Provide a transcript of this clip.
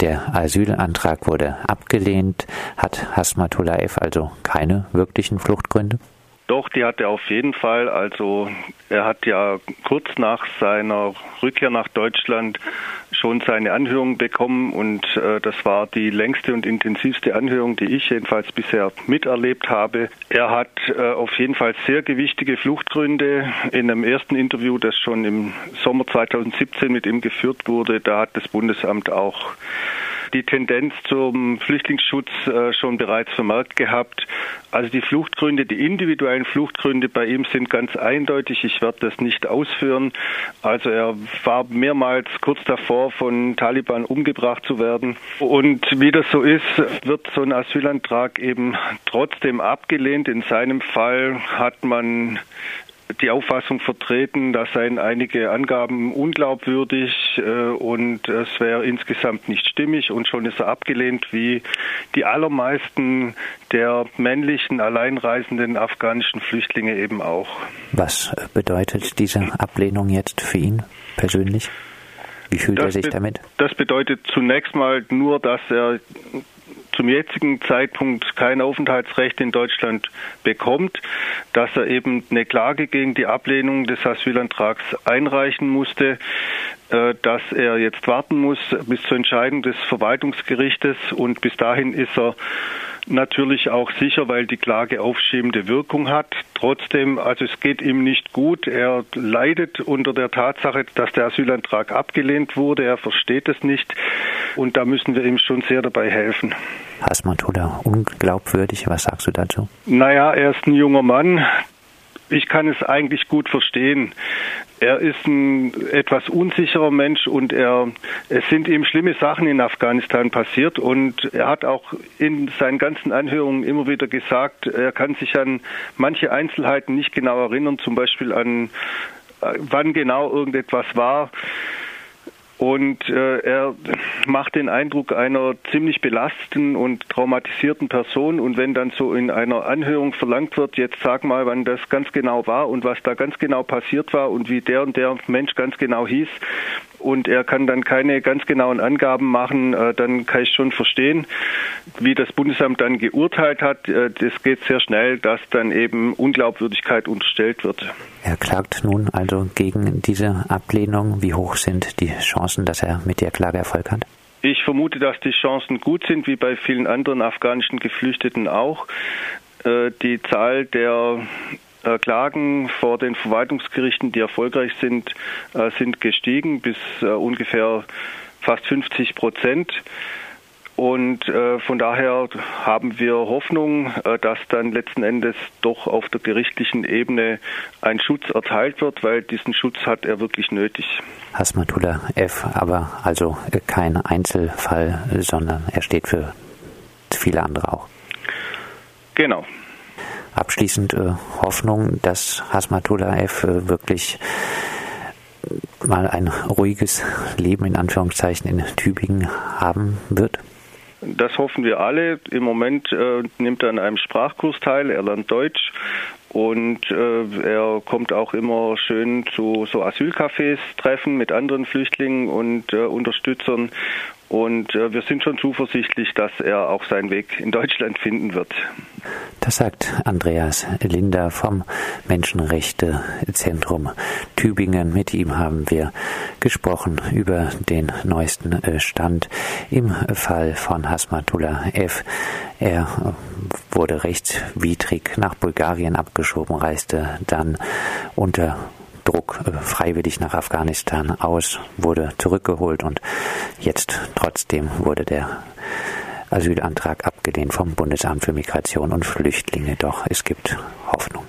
der Asylantrag wurde abgelehnt. Hat Hasmatullah also keine wirklichen Fluchtgründe? Doch, die hat er auf jeden Fall. Also er hat ja kurz nach seiner Rückkehr nach Deutschland schon seine Anhörung bekommen und äh, das war die längste und intensivste Anhörung, die ich jedenfalls bisher miterlebt habe. Er hat äh, auf jeden Fall sehr gewichtige Fluchtgründe. In einem ersten Interview, das schon im Sommer 2017 mit ihm geführt wurde, da hat das Bundesamt auch die Tendenz zum Flüchtlingsschutz äh, schon bereits vermerkt gehabt. Also die Fluchtgründe, die individuellen Fluchtgründe bei ihm sind ganz eindeutig. Ich werde das nicht ausführen. Also er war mehrmals kurz davor, von Taliban umgebracht zu werden. Und wie das so ist, wird so ein Asylantrag eben trotzdem abgelehnt. In seinem Fall hat man die Auffassung vertreten, da seien einige Angaben unglaubwürdig äh, und es wäre insgesamt nicht stimmig und schon ist er abgelehnt, wie die allermeisten der männlichen alleinreisenden afghanischen Flüchtlinge eben auch. Was bedeutet diese Ablehnung jetzt für ihn persönlich? Wie fühlt das er sich damit? Das bedeutet zunächst mal nur, dass er zum jetzigen Zeitpunkt kein Aufenthaltsrecht in Deutschland bekommt, dass er eben eine Klage gegen die Ablehnung des Asylantrags einreichen musste, dass er jetzt warten muss bis zur Entscheidung des Verwaltungsgerichtes und bis dahin ist er natürlich auch sicher, weil die Klage aufschiebende Wirkung hat. Trotzdem, also es geht ihm nicht gut. Er leidet unter der Tatsache, dass der Asylantrag abgelehnt wurde. Er versteht es nicht. Und da müssen wir ihm schon sehr dabei helfen. Hasmatullah, unglaubwürdig. Was sagst du dazu? Naja, er ist ein junger Mann. Ich kann es eigentlich gut verstehen. Er ist ein etwas unsicherer Mensch und er, es sind ihm schlimme Sachen in Afghanistan passiert und er hat auch in seinen ganzen Anhörungen immer wieder gesagt, er kann sich an manche Einzelheiten nicht genau erinnern, zum Beispiel an äh, wann genau irgendetwas war. Und äh, er macht den Eindruck einer ziemlich belasteten und traumatisierten Person. Und wenn dann so in einer Anhörung verlangt wird, jetzt sag mal, wann das ganz genau war und was da ganz genau passiert war und wie der und der Mensch ganz genau hieß, und er kann dann keine ganz genauen Angaben machen, äh, dann kann ich schon verstehen, wie das Bundesamt dann geurteilt hat. Äh, das geht sehr schnell, dass dann eben Unglaubwürdigkeit unterstellt wird. Er klagt nun also gegen diese Ablehnung. Wie hoch sind die Chancen, dass er mit der Klage Erfolg hat? Ich vermute, dass die Chancen gut sind, wie bei vielen anderen afghanischen Geflüchteten auch. Äh, die Zahl der Klagen vor den Verwaltungsgerichten, die erfolgreich sind, äh, sind gestiegen bis äh, ungefähr fast 50 Prozent. Und von daher haben wir Hoffnung, dass dann letzten Endes doch auf der gerichtlichen Ebene ein Schutz erteilt wird, weil diesen Schutz hat er wirklich nötig. Hasmatullah F., aber also kein Einzelfall, sondern er steht für viele andere auch. Genau abschließend äh, Hoffnung, dass Hasmatullah F. Äh, wirklich mal ein ruhiges Leben in Anführungszeichen in Tübingen haben wird? Das hoffen wir alle. Im Moment äh, nimmt er an einem Sprachkurs teil, er lernt Deutsch und äh, er kommt auch immer schön zu so Asylcafés treffen mit anderen Flüchtlingen und äh, Unterstützern und äh, wir sind schon zuversichtlich, dass er auch seinen Weg in Deutschland finden wird. Das sagt Andreas Linder vom Menschenrechtezentrum Tübingen. Mit ihm haben wir gesprochen über den neuesten äh, Stand im Fall von Hasmatullah F. Er äh, wurde rechtswidrig nach Bulgarien abgeschoben, reiste dann unter Druck äh, freiwillig nach Afghanistan aus, wurde zurückgeholt und jetzt trotzdem wurde der Asylantrag abgelehnt vom Bundesamt für Migration und Flüchtlinge. Doch es gibt Hoffnung.